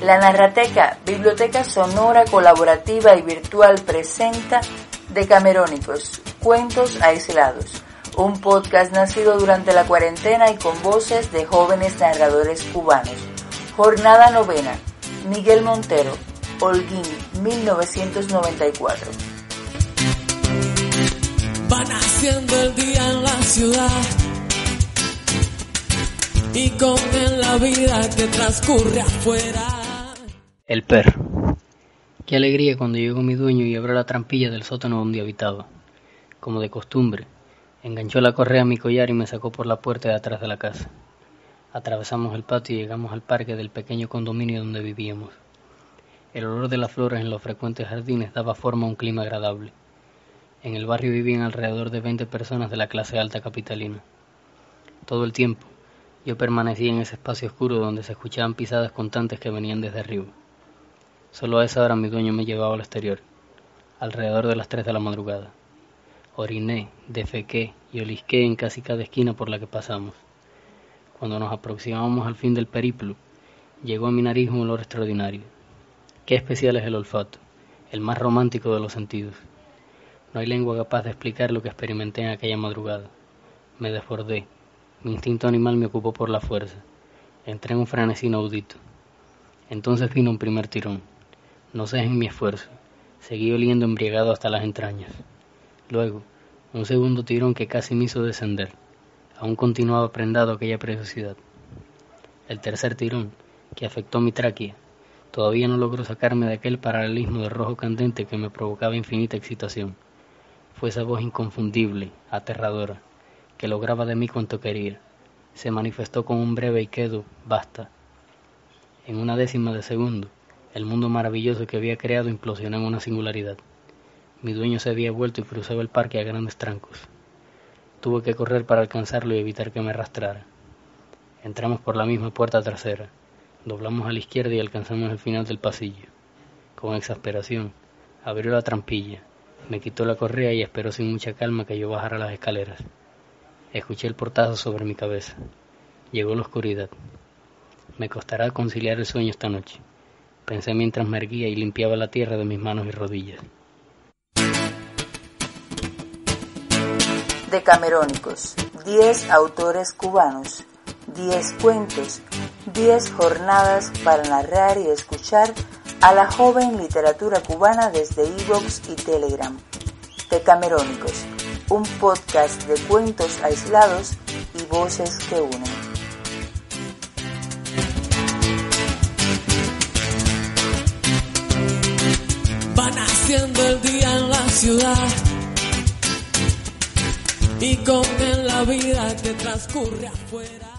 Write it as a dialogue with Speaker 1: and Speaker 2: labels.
Speaker 1: La Narrateca, biblioteca sonora, colaborativa y virtual presenta Decamerónicos, Cuentos Aislados, un podcast nacido durante la cuarentena y con voces de jóvenes narradores cubanos. Jornada novena, Miguel Montero, Holguín, 1994.
Speaker 2: Va naciendo el día en la ciudad y con él la vida que transcurre afuera.
Speaker 3: El perro. Qué alegría cuando llegó mi dueño y abrió la trampilla del sótano donde habitaba. Como de costumbre, enganchó la correa a mi collar y me sacó por la puerta de atrás de la casa. Atravesamos el patio y llegamos al parque del pequeño condominio donde vivíamos. El olor de las flores en los frecuentes jardines daba forma a un clima agradable. En el barrio vivían alrededor de 20 personas de la clase alta capitalina. Todo el tiempo, yo permanecía en ese espacio oscuro donde se escuchaban pisadas constantes que venían desde arriba. Solo a esa hora mi dueño me llevaba al exterior, alrededor de las 3 de la madrugada. Oriné, defequé y olisqué en casi cada esquina por la que pasamos. Cuando nos aproximábamos al fin del periplo, llegó a mi nariz un olor extraordinario. Qué especial es el olfato, el más romántico de los sentidos. No hay lengua capaz de explicar lo que experimenté en aquella madrugada. Me desbordé. Mi instinto animal me ocupó por la fuerza. Entré en un frenesí inaudito. Entonces vino un primer tirón. No sé en mi esfuerzo. Seguí oliendo embriagado hasta las entrañas. Luego, un segundo tirón que casi me hizo descender. Aún continuaba prendado aquella preciosidad. El tercer tirón, que afectó mi tráquea, todavía no logró sacarme de aquel paralelismo de rojo candente que me provocaba infinita excitación fue esa voz inconfundible, aterradora, que lograba de mí cuanto quería. Se manifestó con un breve y quedo, basta. En una décima de segundo, el mundo maravilloso que había creado implosionó en una singularidad. Mi dueño se había vuelto y cruzaba el parque a grandes trancos. Tuve que correr para alcanzarlo y evitar que me arrastrara. Entramos por la misma puerta trasera, doblamos a la izquierda y alcanzamos el final del pasillo. Con exasperación, abrió la trampilla, me quitó la correa y esperó sin mucha calma que yo bajara las escaleras. Escuché el portazo sobre mi cabeza. Llegó la oscuridad. Me costará conciliar el sueño esta noche, pensé mientras me erguía y limpiaba la tierra de mis manos y rodillas.
Speaker 1: Decamerónicos, 10 autores cubanos, 10 cuentos, 10 jornadas para narrar y escuchar a la joven literatura cubana desde Evox y Telegram. Decamerónicos, un podcast de cuentos aislados y voces que unen.
Speaker 2: Va naciendo el día en la ciudad y con la vida que transcurre afuera.